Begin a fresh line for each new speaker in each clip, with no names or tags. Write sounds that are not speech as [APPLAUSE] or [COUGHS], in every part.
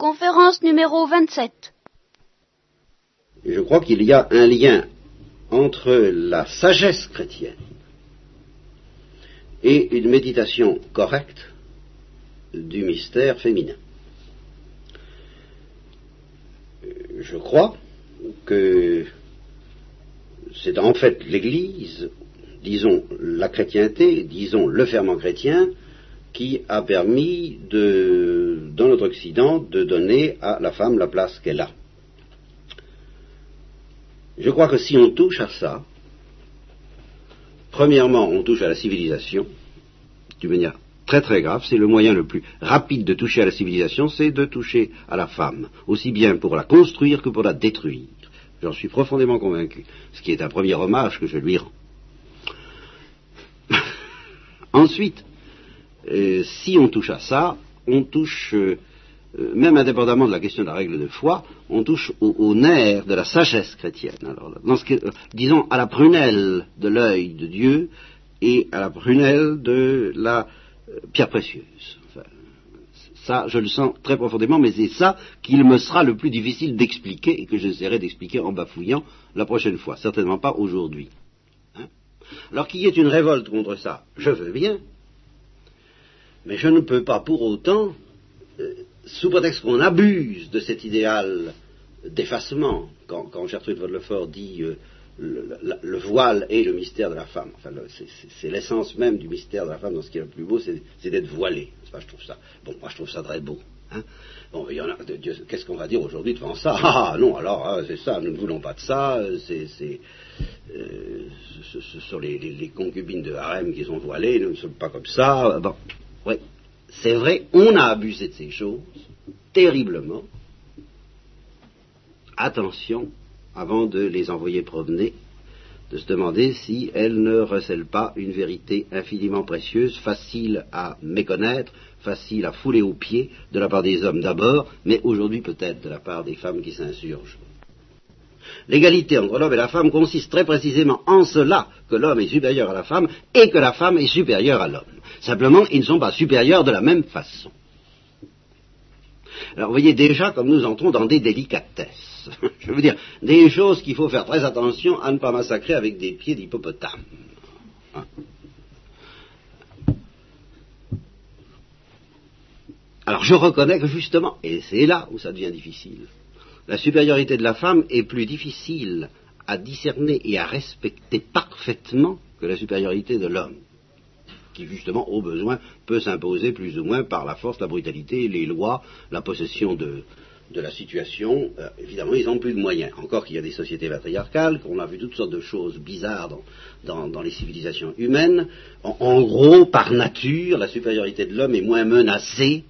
Conférence numéro 27.
Je crois qu'il y a un lien entre la sagesse chrétienne et une méditation correcte du mystère féminin. Je crois que c'est en fait l'Église, disons la chrétienté, disons le ferment chrétien, qui a permis de, dans notre Occident de donner à la femme la place qu'elle a. Je crois que si on touche à ça, premièrement, on touche à la civilisation, d'une manière très très grave, c'est le moyen le plus rapide de toucher à la civilisation, c'est de toucher à la femme, aussi bien pour la construire que pour la détruire. J'en suis profondément convaincu, ce qui est un premier hommage que je lui rends. [LAUGHS] Ensuite, euh, si on touche à ça, on touche, euh, euh, même indépendamment de la question de la règle de foi, on touche au, nerf de la sagesse chrétienne. Alors, disons à la prunelle de l'œil de Dieu et à la prunelle de la pierre précieuse. ça, je le sens très profondément, mais c'est ça qu'il me sera le plus difficile d'expliquer et que j'essaierai d'expliquer en bafouillant la prochaine fois. Certainement pas aujourd'hui. Hein? Alors qu'il y ait une révolte contre ça, je veux bien, mais je ne peux pas pour autant, euh, sous prétexte qu'on abuse de cet idéal d'effacement, quand, Gertrude von Lefort dit euh, le, voile est le mystère de la femme, enfin, c'est l'essence même du mystère de la femme dans ce qui est le plus beau, c'est d'être voilée. je trouve ça, bon, moi je trouve ça très beau. Hein. Bon, qu'est-ce qu'on va dire aujourd'hui devant ça? Ah non, alors ah, c'est ça, nous ne voulons pas de ça. C'est, euh, ce, sont les, concubines de harem qui sont voilées, nous ne sommes pas comme ça. Bon, oui, c'est vrai, on a abusé de ces choses, terriblement. Attention, avant de les envoyer promener, de se demander si elles ne recèlent pas une vérité infiniment précieuse, facile à méconnaître, facile à fouler aux pieds, de la part des hommes d'abord, mais aujourd'hui peut-être de la part des femmes qui s'insurgent. L'égalité entre l'homme et la femme consiste très précisément en cela que l'homme est supérieur à la femme et que la femme est supérieure à l'homme. Simplement, ils ne sont pas supérieurs de la même façon. Alors, vous voyez déjà comme nous entrons dans des délicatesses. [LAUGHS] Je veux dire, des choses qu'il faut faire très attention à ne pas massacrer avec des pieds d'hippopotame. Alors, je reconnais que justement, et c'est là où ça devient difficile, la supériorité de la femme est plus difficile à discerner et à respecter parfaitement que la supériorité de l'homme, qui justement, au besoin, peut s'imposer plus ou moins par la force, la brutalité, les lois, la possession de, la situation. Euh, évidemment, ils n'ont plus de moyens. Encore qu'il y a des sociétés patriarcales, qu'on a vu toutes sortes de choses bizarres dans, les civilisations humaines. en, gros, par nature, la supériorité de l'homme est moins menacée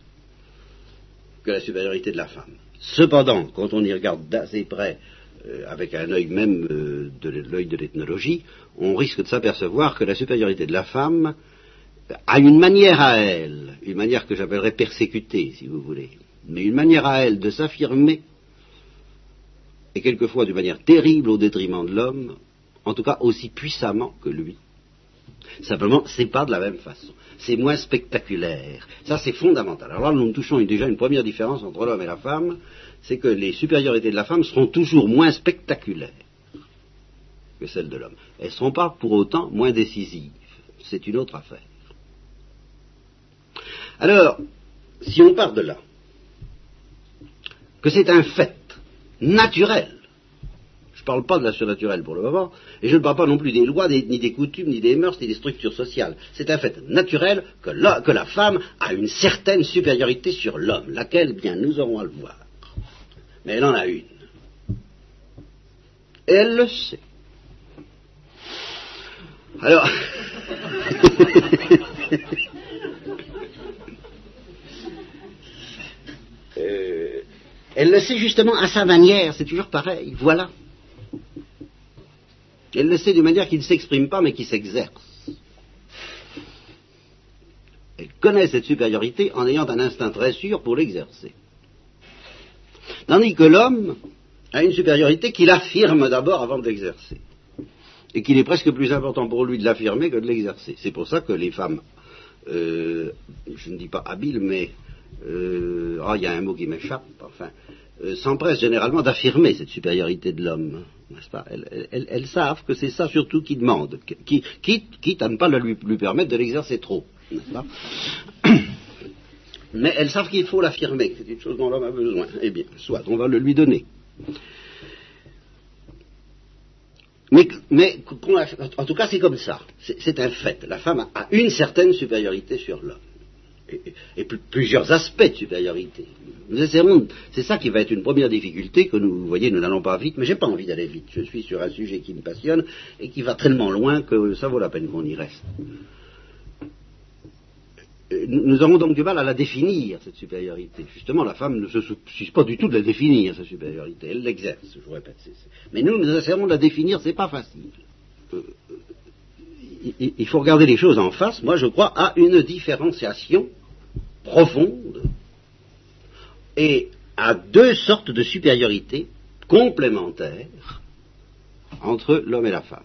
que la supériorité de la femme. Cependant, quand on y regarde d'assez près, euh, avec un œil même euh, de l'œil de l'ethnologie, on risque de s'apercevoir que la supériorité de la femme a une manière à elle, une manière que j'appellerais persécutée, si vous voulez, mais une manière à elle de s'affirmer, et quelquefois d'une manière terrible au détriment de l'homme, en tout cas aussi puissamment que lui. Simplement, c'est pas de la même façon. C'est moins spectaculaire. Ça, c'est fondamental. Alors là, nous touchons déjà une première différence entre l'homme et la femme, c'est que les supériorités de la femme seront toujours moins spectaculaires que celles de l'homme. Elles ne seront pas pour autant moins décisives. C'est une autre affaire. Alors, si on part de là, que c'est un fait naturel je ne parle pas de la surnaturelle pour le moment, et je ne parle pas non plus des lois, ni des coutumes, ni des mœurs, ni des structures sociales. C'est un fait naturel que la, que la femme a une certaine supériorité sur l'homme, laquelle, bien, nous aurons à le voir. Mais elle en a une. Et elle le sait. Alors, [LAUGHS] euh, elle le sait justement à sa manière, c'est toujours pareil, voilà. Elle le sait d'une manière qui ne s'exprime pas mais qui s'exerce. Elle connaît cette supériorité en ayant un instinct très sûr pour l'exercer. Tandis que l'homme a une supériorité qu'il affirme d'abord avant de l'exercer. Et qu'il est presque plus important pour lui de l'affirmer que de l'exercer. C'est pour ça que les femmes, euh, je ne dis pas habiles, mais euh, ah, il y a un mot qui m'échappe, enfin, euh, s'empressent généralement d'affirmer cette supériorité de l'homme, pas elles, savent que c'est ça surtout qu'ils demandent, qui, quitte, à ne pas lui, lui permettre de l'exercer trop, [COUGHS] Mais elles savent qu'il faut l'affirmer, que c'est une chose dont l'homme a besoin. Eh bien, soit, on va le lui donner. Mais, en tout cas, c'est comme ça. C'est un fait. La femme a une certaine supériorité sur l'homme. Et, plusieurs aspects de supériorité. c'est ça qui va être une première difficulté que nous, vous voyez, nous n'allons pas vite, mais j'ai pas envie d'aller vite. Je suis sur un sujet qui me passionne et qui va tellement loin que ça vaut la peine qu'on y reste nous avons donc du mal à la définir, cette supériorité. Justement, la femme ne se soucie pas du tout de la définir, sa supériorité. Elle l'exerce, je vous répète. Mais nous, nous essayons de la définir, c'est pas facile. Euh, il faut regarder les choses en face. Moi, je crois à une différenciation profonde et à deux sortes de supériorité complémentaires entre l'homme et la femme.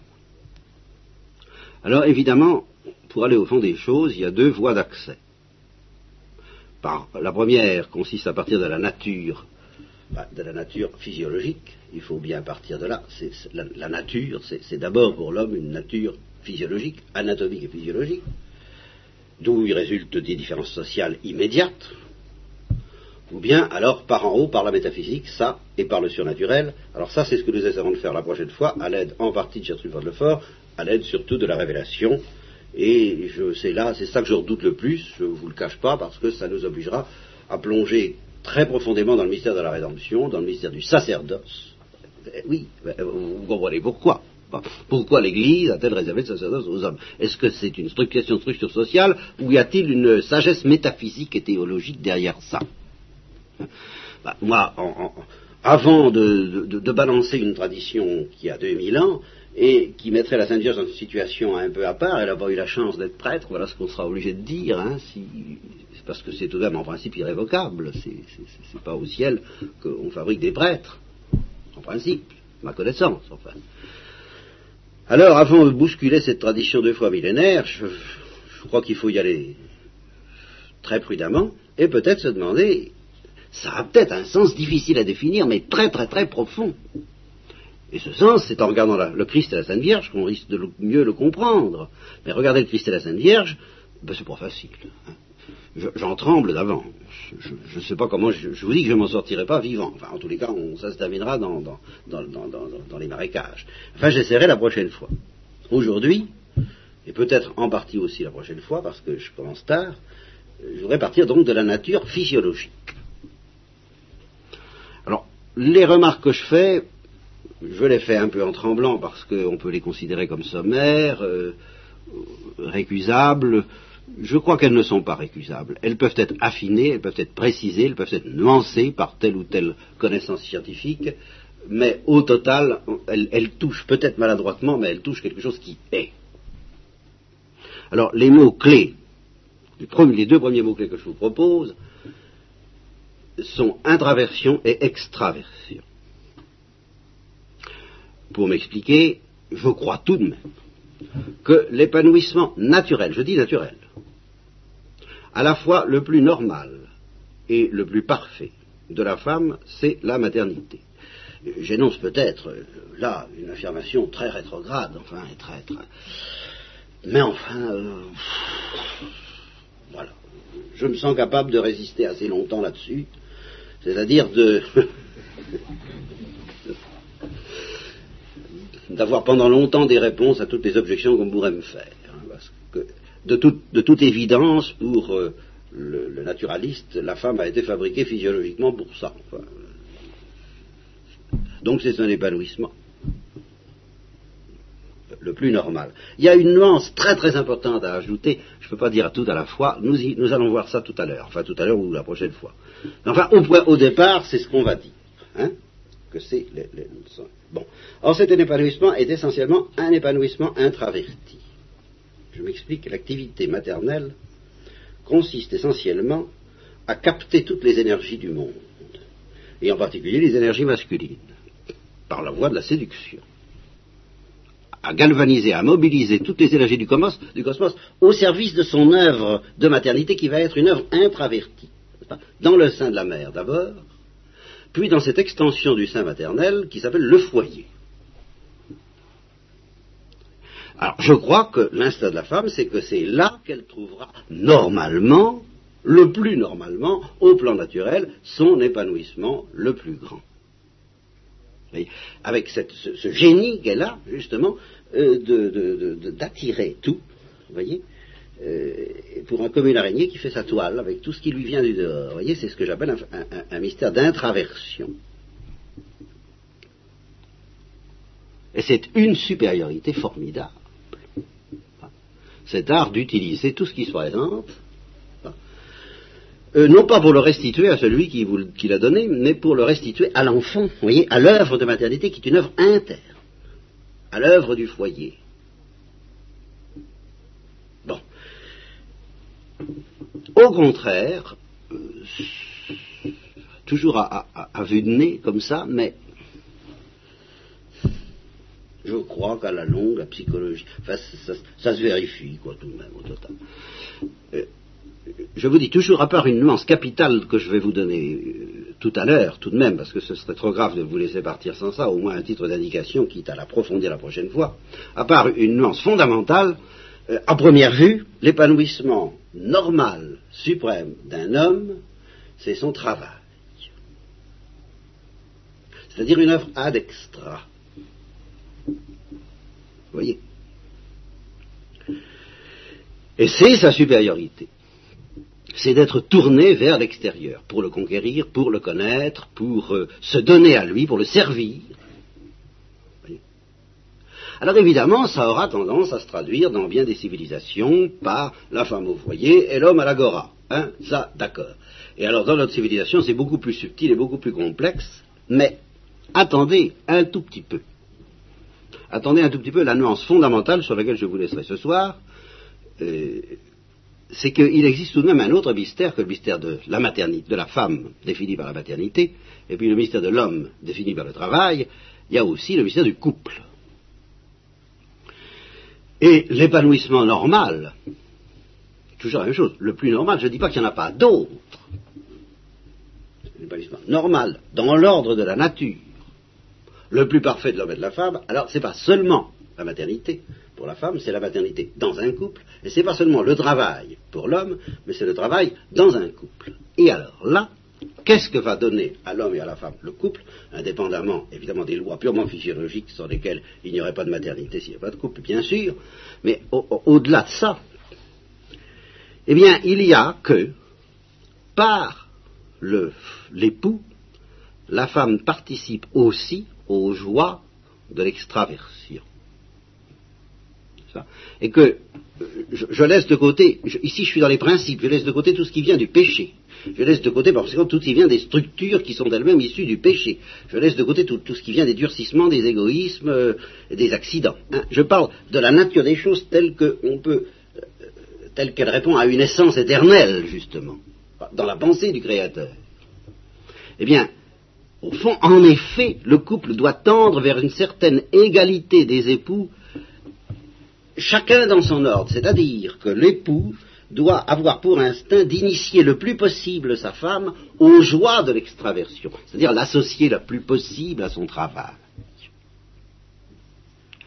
Alors, évidemment, pour aller au fond des choses, il y a deux voies d'accès. la première consiste à partir de la nature, bah, de la nature physiologique. Il faut bien partir de là. la, nature, c'est d'abord pour l'homme une nature physiologique, anatomique et physiologique, d'où il résulte des différences sociales immédiates, ou bien alors par en haut, par la métaphysique, ça, et par le surnaturel. Alors ça, c'est ce que nous essaierons de faire la prochaine fois, à l'aide en partie de Gertrude Lefort, à l'aide surtout de la révélation, et c'est là, c'est ça que je redoute le plus, je ne vous le cache pas, parce que ça nous obligera à plonger très profondément dans le mystère de la rédemption, dans le mystère du sacerdoce. Eh oui, vous comprenez pourquoi. Pourquoi l'Église a-t-elle réservé le sacerdoce aux hommes? Est-ce que c'est une question de structure sociale ou y a-t-il une sagesse métaphysique et théologique derrière ça? Bah, Moi, avant de, balancer une tradition qui a 2000 ans, et qui mettrait la Sainte Vierge dans une situation un peu à part. Elle n'a pas eu la chance d'être prêtre, voilà ce qu'on sera obligé de dire, hein, parce que c'est tout de même en principe irrévocable. C'est pas au ciel qu'on fabrique des prêtres, en principe, ma connaissance, enfin. Alors, avant de bousculer cette tradition deux fois millénaire, je, crois qu'il faut y aller très prudemment et peut-être se demander, ça a peut-être un sens difficile à définir, mais très très très profond. Et ce sens, c'est en regardant le Christ et la Sainte Vierge qu'on risque de mieux le comprendre. Mais regarder le Christ et la Sainte Vierge, ben, c'est pas facile. Hein. J'en tremble d'avant. Je ne sais pas comment, je, vous dis que je m'en sortirai pas vivant. Enfin, en tous les cas, ça se terminera dans, les marécages. Enfin, j'essaierai la prochaine fois. Aujourd'hui, et peut-être en partie aussi la prochaine fois, parce que je commence tard, je voudrais partir donc de la nature physiologique. Alors, les remarques que je fais, je les fais un peu en tremblant parce qu'on peut les considérer comme sommaires, euh, récusables. Je crois qu'elles ne sont pas récusables. Elles peuvent être affinées, elles peuvent être précisées, elles peuvent être nuancées par telle ou telle connaissance scientifique, mais au total, elles, touchent peut-être maladroitement, mais elles touchent quelque chose qui est. Alors, les mots-clés, les deux premiers mots-clés que je vous propose, sont intraversion et extraversion pour m'expliquer, je crois tout de même que l'épanouissement naturel, je dis naturel, à la fois le plus normal et le plus parfait de la femme, c'est la maternité. J'énonce peut-être là une affirmation très rétrograde, enfin, très, très. Mais enfin, euh, voilà. Je me sens capable de résister assez longtemps là-dessus, c'est-à-dire de. [LAUGHS] d'avoir pendant longtemps des réponses à toutes les objections qu'on pourrait me faire. De, toute évidence, pour euh, le, naturaliste, la femme a été fabriquée physiologiquement pour ça. donc c'est un épanouissement le plus normal. Il y a une nuance très très importante à ajouter, je ne peux pas dire tout à la fois, nous, allons voir ça tout à l'heure, enfin tout à l'heure ou la prochaine fois. Enfin, au départ, c'est ce qu'on va dire. Hein que c'est Bon. Or, cet épanouissement est essentiellement un épanouissement intraverti. Je m'explique, l'activité maternelle consiste essentiellement à capter toutes les énergies du monde, et en particulier les énergies masculines, par la voie de la séduction. À galvaniser, à mobiliser toutes les énergies du cosmos, du cosmos au service de son œuvre de maternité qui va être une œuvre intravertie. Dans le sein de la mère d'abord, puis dans cette extension du sein maternel qui s'appelle le foyer. Alors, je crois que l'instinct de la femme, c'est que c'est là qu'elle trouvera normalement, le plus normalement, au plan naturel, son épanouissement le plus grand. Avec ce, génie qu'elle a, justement, euh, d'attirer tout, vous voyez, euh, pour un commun araignée qui fait sa toile avec tout ce qui lui vient du dehors. Vous voyez, c'est ce que j'appelle un mystère d'intraversion. Et c'est une supériorité formidable cet art d'utiliser tout ce qui se présente, euh, non pas pour le restituer à celui qui, l'a donné, mais pour le restituer à l'enfant, voyez, à l'œuvre de maternité qui est une œuvre interne, à l'œuvre du foyer. Bon. Au contraire, euh, toujours à, vue de nez comme ça, mais je crois qu'à la longue, la psychologie, ça, se vérifie, quoi, tout de même, au total. Euh, je vous dis toujours, à part une nuance capitale que je vais vous donner euh, tout à l'heure, tout de même, parce que ce serait trop grave de vous laisser partir sans ça, au moins un titre d'indication, quitte à l'approfondir la prochaine fois, à part une nuance fondamentale, euh, à première vue, l'épanouissement normal, suprême d'un homme, c'est son travail. C'est-à-dire une œuvre ad extra voyez Et c'est sa supériorité. C'est d'être tourné vers l'extérieur, pour le conquérir, pour le connaître, pour euh, se donner à lui, pour le servir. Alors évidemment, ça aura tendance à se traduire dans bien des civilisations par la femme au foyer et l'homme à l'agora. Hein, ça, d'accord. Et alors dans notre civilisation, c'est beaucoup plus subtil et beaucoup plus complexe, mais attendez un tout petit peu attendez un tout petit peu la nuance fondamentale sur laquelle je vous laisserai ce soir, euh, c'est qu'il existe tout de même un autre mystère que le mystère de la maternité, de la femme défini par la maternité, et puis le mystère de l'homme défini par le travail, il y a aussi le mystère du couple. Et l'épanouissement normal, toujours la même chose, le plus normal, je ne dis pas qu'il n'y en a pas d'autres. L'épanouissement normal, dans l'ordre de la nature, le plus parfait de l'homme et de la femme, alors ce n'est pas seulement la maternité pour la femme, c'est la maternité dans un couple, et ce n'est pas seulement le travail pour l'homme, mais c'est le travail dans un couple. Et alors là, qu'est-ce que va donner à l'homme et à la femme le couple, indépendamment évidemment des lois purement physiologiques sur lesquelles il n'y aurait pas de maternité s'il n'y a pas de couple, bien sûr, mais au-delà de ça, eh bien, il y a que par l'époux, la femme participe aussi aux joies de l'extraversion. Et que je, laisse de côté, ici je suis dans les principes, je laisse de côté tout ce qui vient du péché. Je laisse de côté, parce que tout ce qui vient des structures qui sont elles-mêmes issues du péché. Je laisse de côté tout, ce qui vient des durcissements, des égoïsmes, euh, des accidents. Hein. Je parle de la nature des choses telles qu'on peut, euh, telle qu'elle répond à une essence éternelle, justement, dans la pensée du Créateur. Eh bien, au fond, en effet, le couple doit tendre vers une certaine égalité des époux, chacun dans son ordre, c'est-à-dire que l'époux doit avoir pour instinct d'initier le plus possible sa femme aux joies de l'extraversion, c'est-à-dire l'associer le plus possible à son travail.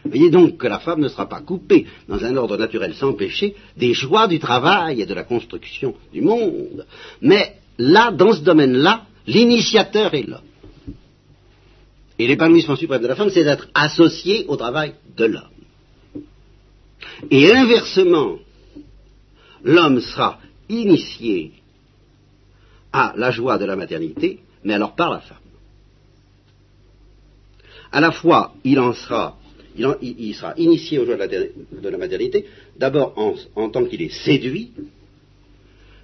Voyez donc que la femme ne sera pas coupée, dans un ordre naturel sans péché, des joies du travail et de la construction du monde. Mais là, dans ce domaine-là, l'initiateur est l'homme. Et l'épanouissement suprême de la femme, c'est d'être associé au travail de l'homme. Et inversement, l'homme sera initié à la joie de la maternité, mais alors par la femme. À la fois, il en sera, il, sera initié aux joies de la, maternité, d'abord en, en tant qu'il est séduit,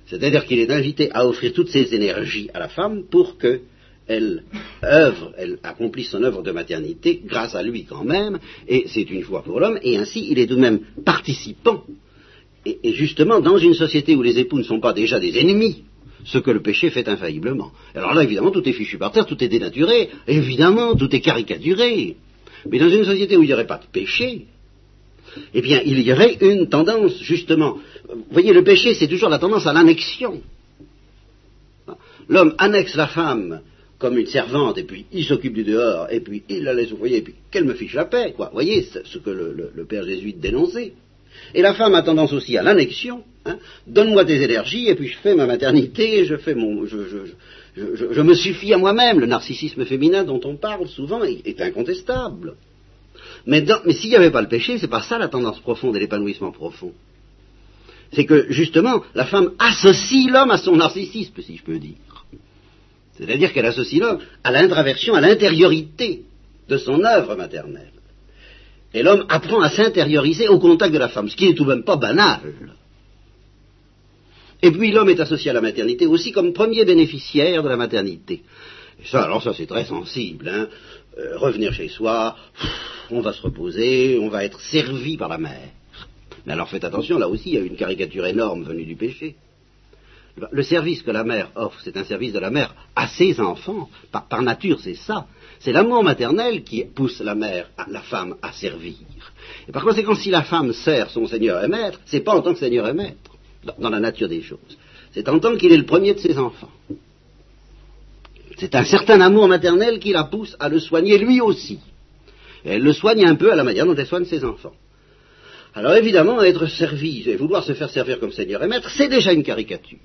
c'est-à-dire qu'il est invité à offrir toutes ses énergies à la femme pour que elle œuvre, elle accomplit son œuvre de maternité grâce à lui quand même, et c'est une joie pour l'homme, et ainsi il est tout de même participant. Et, justement, dans une société où les époux ne sont pas déjà des ennemis, ce que le péché fait infailliblement. Alors là, évidemment, tout est fichu par terre, tout est dénaturé, évidemment, tout est caricaturé. Mais dans une société où il n'y aurait pas de péché, eh bien, il y aurait une tendance, justement. Vous voyez, le péché, c'est toujours la tendance à l'annexion. L'homme annexe la femme comme une servante, et puis il s'occupe du dehors, et puis il la laisse au et puis qu'elle me fiche la paix, quoi. Vous voyez ce que le, père jésuite dénonçait. Et la femme a tendance aussi à l'annexion. Hein. Donne-moi tes énergies, et puis je fais ma maternité, je fais mon, je, me suffis à moi-même. Le narcissisme féminin dont on parle souvent est, incontestable. Mais, mais s'il n'y avait pas le péché, c'est pas ça la tendance profonde et l'épanouissement profond. C'est que justement, la femme associe l'homme à son narcissisme, si je peux dire. C'est-à-dire qu'elle associe l'homme à l'intraversion, à l'intériorité de son œuvre maternelle. Et l'homme apprend à s'intérioriser au contact de la femme, ce qui n'est tout de même pas banal. Et puis l'homme est associé à la maternité aussi comme premier bénéficiaire de la maternité. Et ça, alors ça c'est très sensible. Hein. Euh, revenir chez soi, on va se reposer, on va être servi par la mère. Mais alors faites attention, là aussi il y a une caricature énorme venue du péché. Le service que la mère offre, c'est un service de la mère à ses enfants. Par, nature, c'est ça. C'est l'amour maternel qui pousse la mère, la femme, à servir. Et par conséquent, si la femme sert son Seigneur et Maître, c'est pas en tant que Seigneur et Maître, dans, la nature des choses. C'est en tant qu'il est le premier de ses enfants. C'est un certain amour maternel qui la pousse à le soigner lui aussi. Et elle le soigne un peu à la manière dont elle soigne ses enfants. Alors évidemment, être servi et vouloir se faire servir comme Seigneur et Maître, c'est déjà une caricature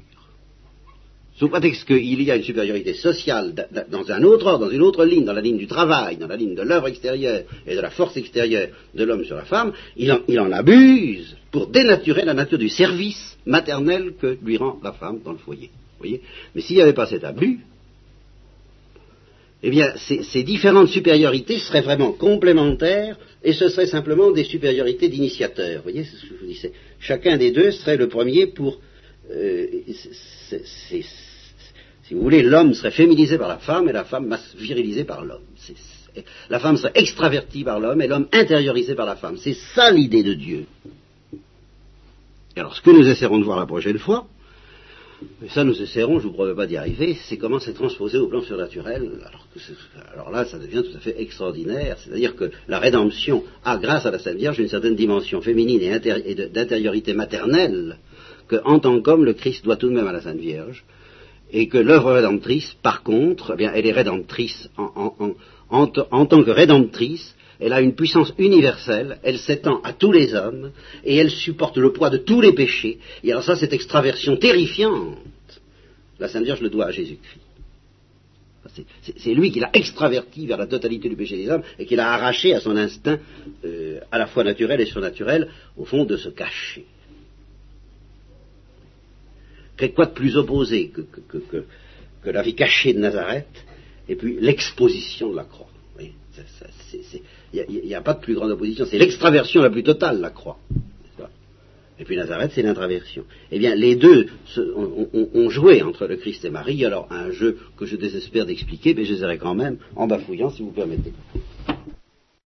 sous prétexte qu'il y a une supériorité sociale dans un autre ordre, dans une autre ligne, dans la ligne du travail, dans la ligne de l'œuvre extérieure et de la force extérieure de l'homme sur la femme, il en, abuse pour dénaturer la nature du service maternel que lui rend la femme dans le foyer. Voyez? Mais s'il n'y avait pas cet abus, eh bien, ces, différentes supériorités seraient vraiment complémentaires et ce seraient simplement des supériorités d'initiateurs. Vous voyez, ce que je disais. Chacun des deux serait le premier pour euh, si vous voulez, l'homme serait féminisé par la femme et la femme virilisée par l'homme. La femme serait extravertie par l'homme et l'homme intériorisé par la femme. C'est ça l'idée de Dieu. Et alors, ce que nous essaierons de voir la prochaine fois, et ça nous essaierons, je ne vous promets pas d'y arriver, c'est comment c'est transposé au plan surnaturel. Alors, là, ça devient tout à fait extraordinaire. C'est-à-dire que la rédemption a, grâce à la Sainte Vierge, une certaine dimension féminine et d'intériorité maternelle que, en tant qu'homme, le Christ doit tout de même à la Sainte Vierge et que l'œuvre rédemptrice, par contre, eh bien, elle est rédemptrice en, tant que rédemptrice, elle a une puissance universelle, elle s'étend à tous les hommes, et elle supporte le poids de tous les péchés. Et alors ça, cette extraversion terrifiante, la Sainte Vierge le doit à Jésus-Christ. C'est lui qui l'a extraverti vers la totalité du péché des hommes et qui l'a arraché à son instinct euh, à la fois naturel et surnaturel, au fond, de se cacher quoi de plus opposé que, la vie cachée de Nazareth et puis l'exposition de la croix Il n'y a, pas de plus grande opposition, c'est l'extraversion la plus totale, la croix. Et puis Nazareth, c'est l'intraversion. Eh bien, les deux ont, joué entre le Christ et Marie, alors un jeu que je désespère d'expliquer, mais je dirais quand même en bafouillant, si vous permettez.